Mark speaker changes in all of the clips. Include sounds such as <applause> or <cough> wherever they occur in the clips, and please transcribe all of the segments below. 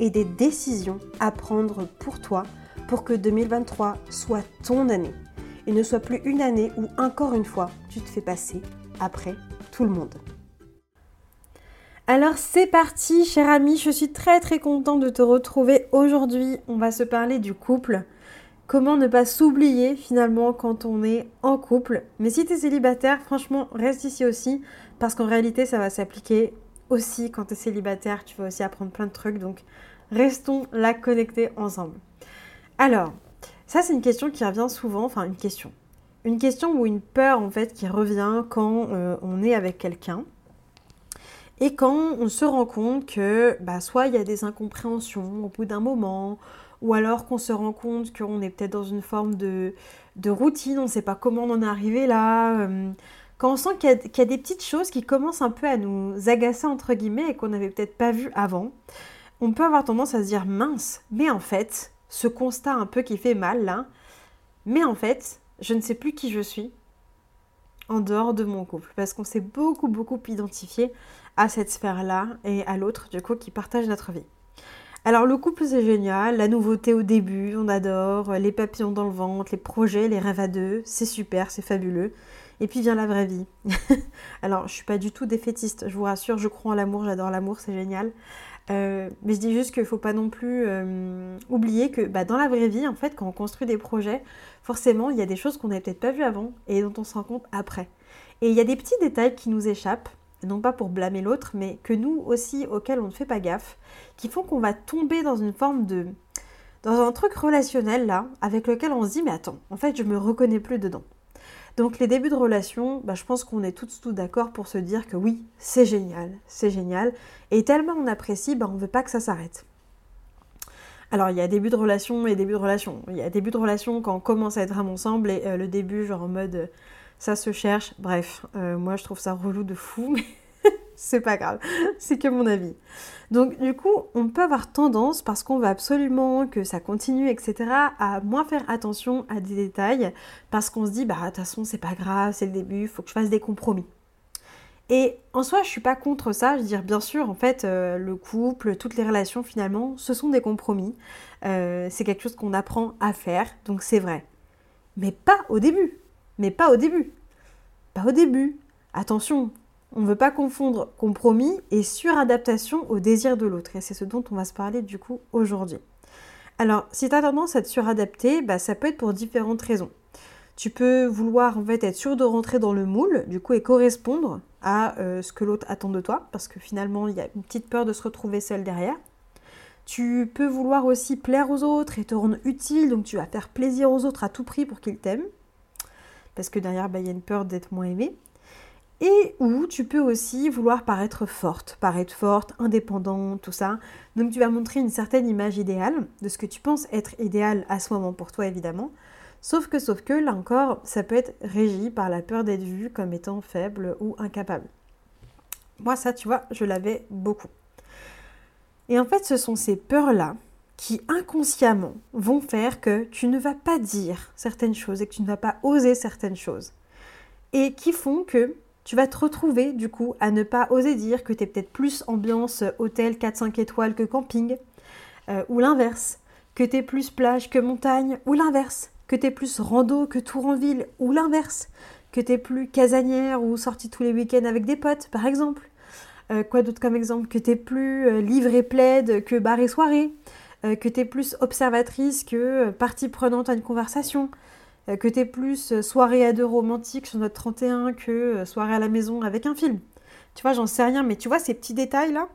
Speaker 1: et des décisions à prendre pour toi pour que 2023 soit ton année et ne soit plus une année où encore une fois tu te fais passer après tout le monde. Alors c'est parti cher ami, je suis très très contente de te retrouver aujourd'hui. On va se parler du couple. Comment ne pas s'oublier finalement quand on est en couple? Mais si tu es célibataire, franchement, reste ici aussi parce qu'en réalité ça va s'appliquer aussi quand tu es célibataire, tu vas aussi apprendre plein de trucs. Donc restons là connectés ensemble. Alors, ça c'est une question qui revient souvent, enfin une question. Une question ou une peur en fait qui revient quand euh, on est avec quelqu'un. Et quand on se rend compte que bah, soit il y a des incompréhensions au bout d'un moment, ou alors qu'on se rend compte qu'on est peut-être dans une forme de, routine, on ne sait pas comment on en est arrivé là. Euh, quand on sent qu'il y, a des petites choses qui commencent un peu à nous agacer entre guillemets et qu'on n'avait peut-être pas vu avant, on peut avoir tendance à se dire mince, mais en fait, ce constat un peu qui fait mal là, mais en fait, je ne sais plus qui je suis en dehors de mon couple parce qu'on s'est beaucoup beaucoup identifié à cette sphère-là et à l'autre du coup qui partage notre vie. Alors le couple c'est génial, la nouveauté au début, on adore, les papillons dans le ventre, les projets, les rêves à deux, c'est super, c'est fabuleux. Et puis vient la vraie vie. <laughs> Alors, je suis pas du tout défaitiste, je vous rassure, je crois en l'amour, j'adore l'amour, c'est génial. Euh, mais je dis juste qu'il ne faut pas non plus euh, oublier que bah, dans la vraie vie, en fait, quand on construit des projets, forcément, il y a des choses qu'on n'avait peut-être pas vues avant et dont on se rend compte après. Et il y a des petits détails qui nous échappent, non pas pour blâmer l'autre, mais que nous aussi, auxquels on ne fait pas gaffe, qui font qu'on va tomber dans une forme de... dans un truc relationnel là, avec lequel on se dit, mais attends, en fait, je me reconnais plus dedans. Donc les débuts de relation, bah, je pense qu'on est tous tout d'accord pour se dire que oui, c'est génial, c'est génial. Et tellement on apprécie, bah, on ne veut pas que ça s'arrête. Alors il y a début de relation et début de relation. Il y a début de relation quand on commence à être vraiment ensemble et euh, le début genre en mode euh, ça se cherche. Bref, euh, moi je trouve ça relou de fou, <laughs> <laughs> c'est pas grave, c'est que mon avis. Donc du coup, on peut avoir tendance, parce qu'on veut absolument que ça continue, etc., à moins faire attention à des détails, parce qu'on se dit, bah de toute façon, c'est pas grave, c'est le début, il faut que je fasse des compromis. Et en soi, je suis pas contre ça. Je veux dire, bien sûr, en fait, euh, le couple, toutes les relations, finalement, ce sont des compromis. Euh, c'est quelque chose qu'on apprend à faire, donc c'est vrai. Mais pas au début. Mais pas au début. Pas au début. Attention, on ne veut pas confondre compromis et suradaptation au désir de l'autre. Et c'est ce dont on va se parler du coup aujourd'hui. Alors, si tu as tendance à te suradapter, bah, ça peut être pour différentes raisons. Tu peux vouloir en fait être sûr de rentrer dans le moule, du coup, et correspondre à euh, ce que l'autre attend de toi, parce que finalement, il y a une petite peur de se retrouver seul derrière. Tu peux vouloir aussi plaire aux autres et te rendre utile, donc tu vas faire plaisir aux autres à tout prix pour qu'ils t'aiment, parce que derrière, bah, il y a une peur d'être moins aimé. Et où tu peux aussi vouloir paraître forte, paraître forte, indépendante, tout ça. Donc tu vas montrer une certaine image idéale de ce que tu penses être idéal à ce moment pour toi évidemment. Sauf que, sauf que, là encore, ça peut être régi par la peur d'être vu comme étant faible ou incapable. Moi, ça, tu vois, je l'avais beaucoup. Et en fait, ce sont ces peurs-là qui inconsciemment vont faire que tu ne vas pas dire certaines choses et que tu ne vas pas oser certaines choses. Et qui font que tu vas te retrouver du coup à ne pas oser dire que tu es peut-être plus ambiance hôtel 4-5 étoiles que camping, euh, ou l'inverse, que tu es plus plage que montagne, ou l'inverse, que tu es plus rando que tour en ville, ou l'inverse, que tu es plus casanière ou sortie tous les week-ends avec des potes par exemple. Euh, quoi d'autre comme exemple? Que tu es plus euh, livre et plaide que bar et soirée, que tu es plus observatrice que partie prenante à une conversation. Euh, que t'es plus soirée à deux romantique sur notre 31 que soirée à la maison avec un film. Tu vois, j'en sais rien, mais tu vois ces petits détails-là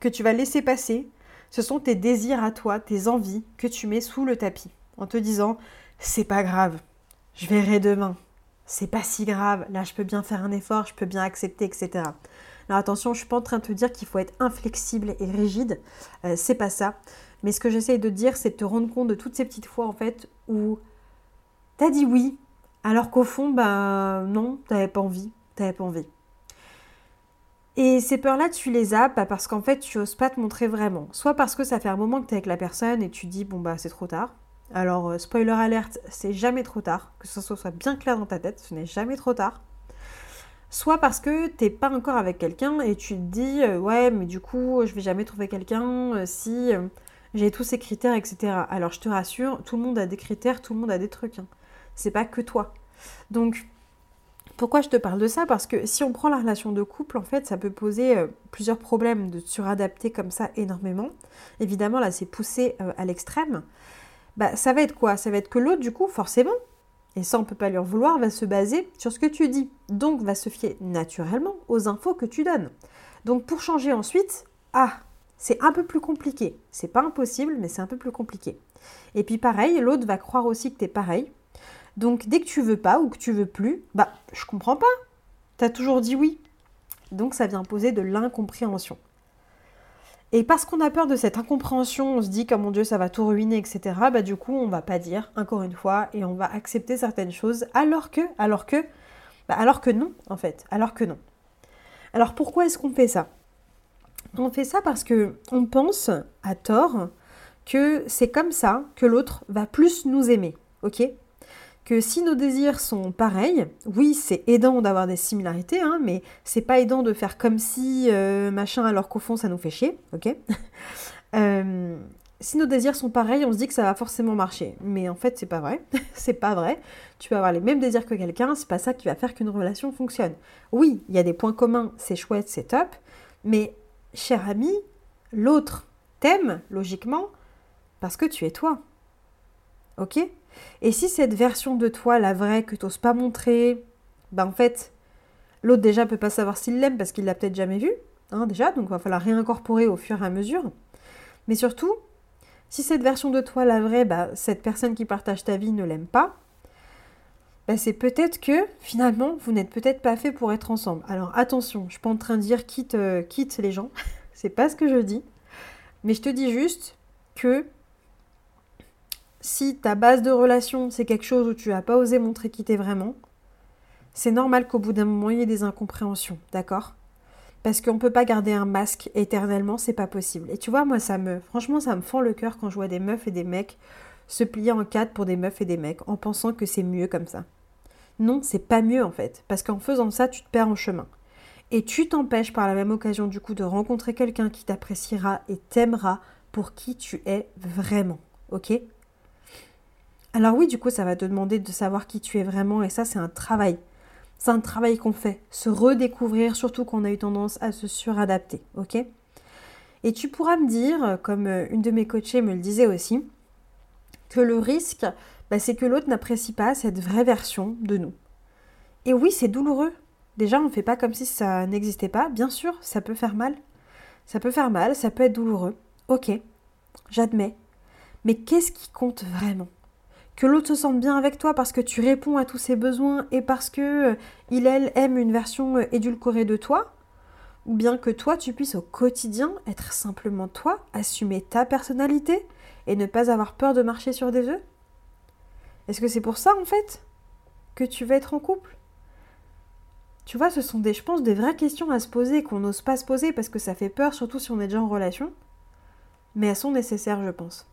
Speaker 1: que tu vas laisser passer, ce sont tes désirs à toi, tes envies que tu mets sous le tapis en te disant c'est pas grave, je verrai demain, c'est pas si grave, là je peux bien faire un effort, je peux bien accepter, etc. Alors attention, je suis pas en train de te dire qu'il faut être inflexible et rigide, euh, c'est pas ça. Mais ce que j'essaye de dire, c'est de te rendre compte de toutes ces petites fois en fait où t'as dit oui, alors qu'au fond, ben non, t'avais pas envie, t'avais pas envie. Et ces peurs-là, tu les as bah, parce qu'en fait, tu oses pas te montrer vraiment. Soit parce que ça fait un moment que tu es avec la personne et tu dis, bon, bah, c'est trop tard. Alors, euh, spoiler alerte, c'est jamais trop tard. Que ce soit bien clair dans ta tête, ce n'est jamais trop tard. Soit parce que t'es pas encore avec quelqu'un et tu te dis, euh, ouais, mais du coup, je vais jamais trouver quelqu'un euh, si j'ai tous ces critères, etc. Alors, je te rassure, tout le monde a des critères, tout le monde a des trucs. Hein. C'est pas que toi. Donc, pourquoi je te parle de ça? Parce que si on prend la relation de couple, en fait, ça peut poser euh, plusieurs problèmes de suradapter comme ça énormément. Évidemment, là, c'est poussé euh, à l'extrême. Bah, ça va être quoi? Ça va être que l'autre, du coup, forcément, et ça, on peut pas lui en vouloir, va se baser sur ce que tu dis. Donc, va se fier naturellement aux infos que tu donnes. Donc, pour changer ensuite, ah, c'est un peu plus compliqué. C'est pas impossible, mais c'est un peu plus compliqué. Et puis, pareil, l'autre va croire aussi que tu es pareil. Donc dès que tu veux pas ou que tu veux plus, bah je comprends pas. T'as toujours dit oui. Donc ça vient poser de l'incompréhension. Et parce qu'on a peur de cette incompréhension, on se dit que mon Dieu ça va tout ruiner, etc. Bah du coup on va pas dire encore une fois et on va accepter certaines choses alors que, alors que, bah, alors que non en fait, alors que non. Alors pourquoi est-ce qu'on fait ça? On fait ça parce que on pense à tort que c'est comme ça que l'autre va plus nous aimer, ok? Que si nos désirs sont pareils, oui, c'est aidant d'avoir des similarités, hein, mais c'est pas aidant de faire comme si euh, machin alors qu'au fond ça nous fait chier, ok <laughs> euh, Si nos désirs sont pareils, on se dit que ça va forcément marcher, mais en fait c'est pas vrai, <laughs> c'est pas vrai. Tu peux avoir les mêmes désirs que quelqu'un, c'est pas ça qui va faire qu'une relation fonctionne. Oui, il y a des points communs, c'est chouette, c'est top, mais cher ami, l'autre t'aime logiquement parce que tu es toi, ok? Et si cette version de toi, la vraie, que tu n'oses pas montrer, ben en fait, l'autre déjà peut pas savoir s'il l'aime parce qu'il l'a peut-être jamais vu, hein, déjà, donc va falloir réincorporer au fur et à mesure. Mais surtout, si cette version de toi, la vraie, ben, cette personne qui partage ta vie ne l'aime pas, ben, c'est peut-être que finalement, vous n'êtes peut-être pas fait pour être ensemble. Alors attention, je suis pas en train de dire quitte, euh, quitte les gens, <laughs> c'est pas ce que je dis, mais je te dis juste que si ta base de relation, c'est quelque chose où tu n'as pas osé montrer qui t'es vraiment, c'est normal qu'au bout d'un moment, il y ait des incompréhensions, d'accord? Parce qu'on ne peut pas garder un masque éternellement, c'est pas possible. Et tu vois, moi, ça me, franchement, ça me fend le cœur quand je vois des meufs et des mecs se plier en quatre pour des meufs et des mecs en pensant que c'est mieux comme ça. Non, c'est pas mieux en fait, parce qu'en faisant ça, tu te perds en chemin. Et tu t'empêches par la même occasion du coup de rencontrer quelqu'un qui t'appréciera et t'aimera pour qui tu es vraiment. Ok? Alors oui, du coup, ça va te demander de savoir qui tu es vraiment et ça, c'est un travail. C'est un travail qu'on fait, se redécouvrir, surtout qu'on a eu tendance à se suradapter, ok? Et tu pourras me dire, comme euh, une de mes coachées me le disait aussi, que le risque, bah, c'est que l'autre n'apprécie pas cette vraie version de nous. Et oui, c'est douloureux. Déjà, on ne fait pas comme si ça n'existait pas. Bien sûr, ça peut faire mal. Ça peut faire mal, ça peut être douloureux. Ok, j'admets. Mais qu'est-ce qui compte vraiment? Que l'autre se sente bien avec toi parce que tu réponds à tous ses besoins et parce que euh, il elle aime une version euh, édulcorée de toi ou bien que toi tu puisses au quotidien être simplement toi, assumer ta personnalité et ne pas avoir peur de marcher sur des œufs? Est-ce que c'est pour ça en fait que tu veux être en couple? Tu vois, ce sont des je pense des vraies questions à se poser qu'on n'ose pas se poser parce que ça fait peur surtout si on est déjà en relation. Mais elles sont nécessaires, je pense.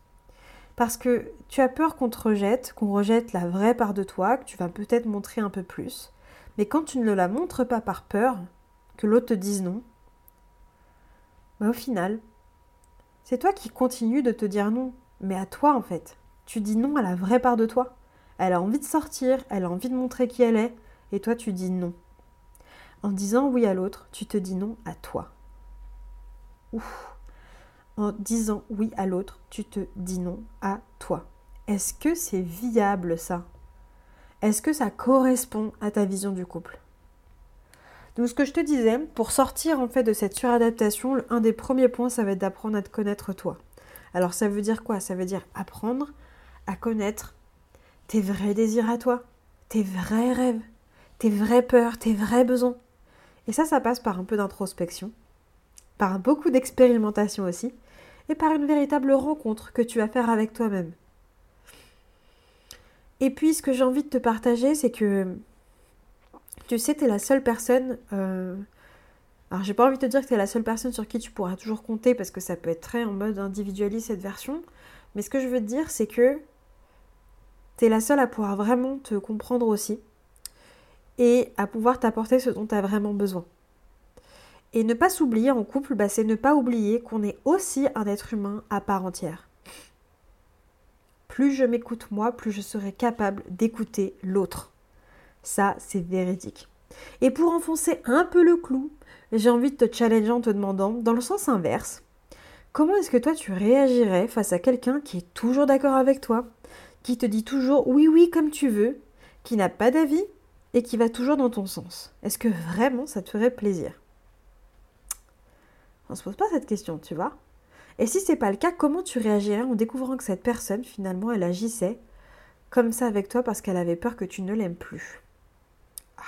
Speaker 1: Parce que tu as peur qu'on te rejette, qu'on rejette la vraie part de toi, que tu vas peut-être montrer un peu plus. Mais quand tu ne la montres pas par peur, que l'autre te dise non, bah au final, c'est toi qui continues de te dire non. Mais à toi en fait. Tu dis non à la vraie part de toi. Elle a envie de sortir, elle a envie de montrer qui elle est, et toi tu dis non. En disant oui à l'autre, tu te dis non à toi. Ouf en disant oui à l'autre, tu te dis non à toi. Est-ce que c'est viable ça? Est-ce que ça correspond à ta vision du couple? Donc ce que je te disais, pour sortir en fait de cette suradaptation, un des premiers points, ça va être d'apprendre à te connaître toi. Alors ça veut dire quoi? Ça veut dire apprendre à connaître tes vrais désirs à toi, tes vrais rêves, tes vraies peurs, tes vrais besoins. Et ça, ça passe par un peu d'introspection, par beaucoup d'expérimentation aussi, et par une véritable rencontre que tu vas faire avec toi-même. Et puis, ce que j'ai envie de te partager, c'est que, tu sais, tu es la seule personne... Euh... Alors, j'ai pas envie de te dire que tu es la seule personne sur qui tu pourras toujours compter, parce que ça peut être très en mode individualiste cette version. Mais ce que je veux te dire, c'est que tu es la seule à pouvoir vraiment te comprendre aussi et à pouvoir t'apporter ce dont tu as vraiment besoin. Et ne pas s'oublier en couple, bah, c'est ne pas oublier qu'on est aussi un être humain à part entière. Plus je m'écoute moi, plus je serai capable d'écouter l'autre. Ça, c'est véridique. Et pour enfoncer un peu le clou, j'ai envie de te challenger en te demandant, dans le sens inverse, comment est-ce que toi tu réagirais face à quelqu'un qui est toujours d'accord avec toi, qui te dit toujours oui oui comme tu veux, qui n'a pas d'avis et qui va toujours dans ton sens? Est-ce que vraiment ça te ferait plaisir? On se pose pas cette question, tu vois Et si c'est pas le cas, comment tu réagirais en découvrant que cette personne finalement elle agissait comme ça avec toi parce qu'elle avait peur que tu ne l'aimes plus? Ah.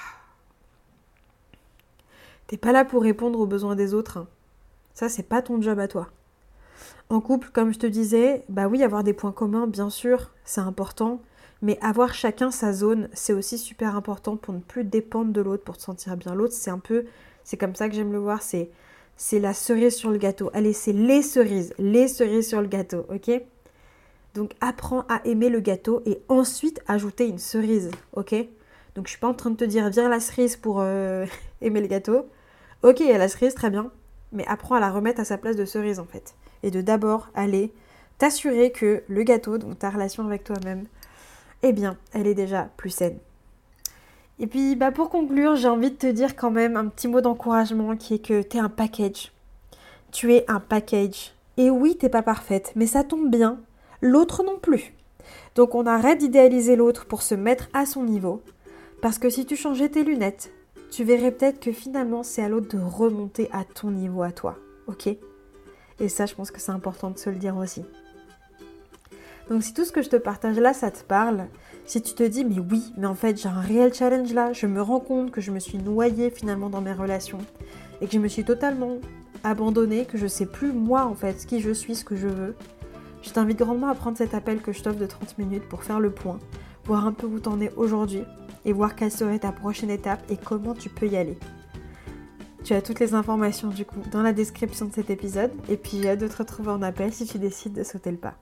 Speaker 1: T'es pas là pour répondre aux besoins des autres. Hein. Ça, c'est pas ton job à toi. En couple, comme je te disais, bah oui, avoir des points communs, bien sûr, c'est important. Mais avoir chacun sa zone, c'est aussi super important pour ne plus dépendre de l'autre, pour te sentir bien. L'autre, c'est un peu, c'est comme ça que j'aime le voir, c'est, c'est la cerise sur le gâteau. Allez, c'est les cerises, les cerises sur le gâteau, ok? Donc apprends à aimer le gâteau et ensuite ajouter une cerise, ok? Donc je suis pas en train de te dire viens la cerise pour euh, <laughs> aimer le gâteau. Ok, il y a la cerise, très bien, mais apprends à la remettre à sa place de cerise en fait et de d'abord aller t'assurer que le gâteau, donc ta relation avec toi-même, eh bien, elle est déjà plus saine. Et puis, bah, pour conclure, j'ai envie de te dire quand même un petit mot d'encouragement qui est que tu es un package. Tu es un package. Et oui, t'es pas parfaite, mais ça tombe bien. L'autre non plus. Donc on arrête d'idéaliser l'autre pour se mettre à son niveau. Parce que si tu changeais tes lunettes, tu verrais peut-être que finalement c'est à l'autre de remonter à ton niveau à toi. Ok? Et ça, je pense que c'est important de se le dire aussi. Donc si tout ce que je te partage là, ça te parle, si tu te dis mais oui, mais en fait j'ai un réel challenge là, je me rends compte que je me suis noyée finalement dans mes relations et que je me suis totalement abandonnée, que je sais plus moi en fait qui je suis, ce que je veux, je t'invite grandement à prendre cet appel que je t'offre de 30 minutes pour faire le point, voir un peu où t'en es aujourd'hui et voir quelle serait ta prochaine étape et comment tu peux y aller. Tu as toutes les informations du coup dans la description de cet épisode et puis j'ai hâte de te retrouver en appel si tu décides de sauter le pas.